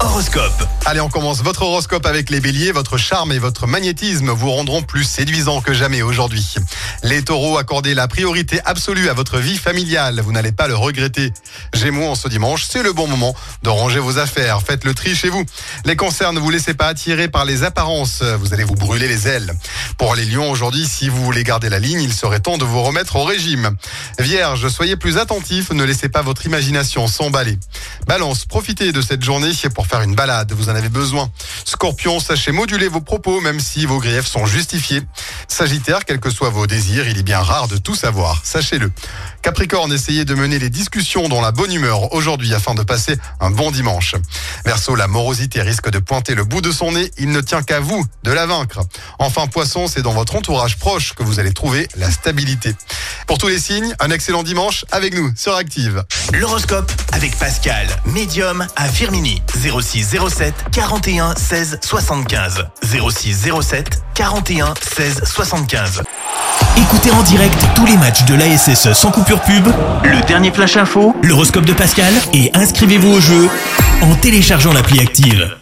Horoscope. Allez, on commence votre horoscope avec les béliers. Votre charme et votre magnétisme vous rendront plus séduisant que jamais aujourd'hui. Les taureaux, accordez la priorité absolue à votre vie familiale. Vous n'allez pas le regretter. Gémeaux, en ce dimanche, c'est le bon moment de ranger vos affaires. Faites le tri chez vous. Les cancers, ne vous laissez pas attirer par les apparences. Vous allez vous brûler les ailes. Pour les lions, aujourd'hui, si vous voulez garder la ligne, il serait temps de vous remettre au régime. Vierge, soyez plus attentif. Ne laissez pas votre imagination s'emballer. Balance, profitez de cette journée pour faire une balade, vous en avez besoin. Scorpion, sachez moduler vos propos même si vos griefs sont justifiés. Sagittaire, quels que soient vos désirs, il est bien rare de tout savoir, sachez-le. Capricorne, essayez de mener les discussions dans la bonne humeur aujourd'hui afin de passer un bon dimanche. Verseau, la morosité risque de pointer le bout de son nez, il ne tient qu'à vous de la vaincre. Enfin Poisson, c'est dans votre entourage proche que vous allez trouver la stabilité. Pour tous les signes, un excellent dimanche avec nous sur Active. L'horoscope avec Pascal, médium à Firmini. 06 07 41 16 75. 06 07 41 16 75. Écoutez en direct tous les matchs de l'ASSE sans coupure pub, le dernier flash info, l'horoscope de Pascal et inscrivez-vous au jeu en téléchargeant l'appli Active.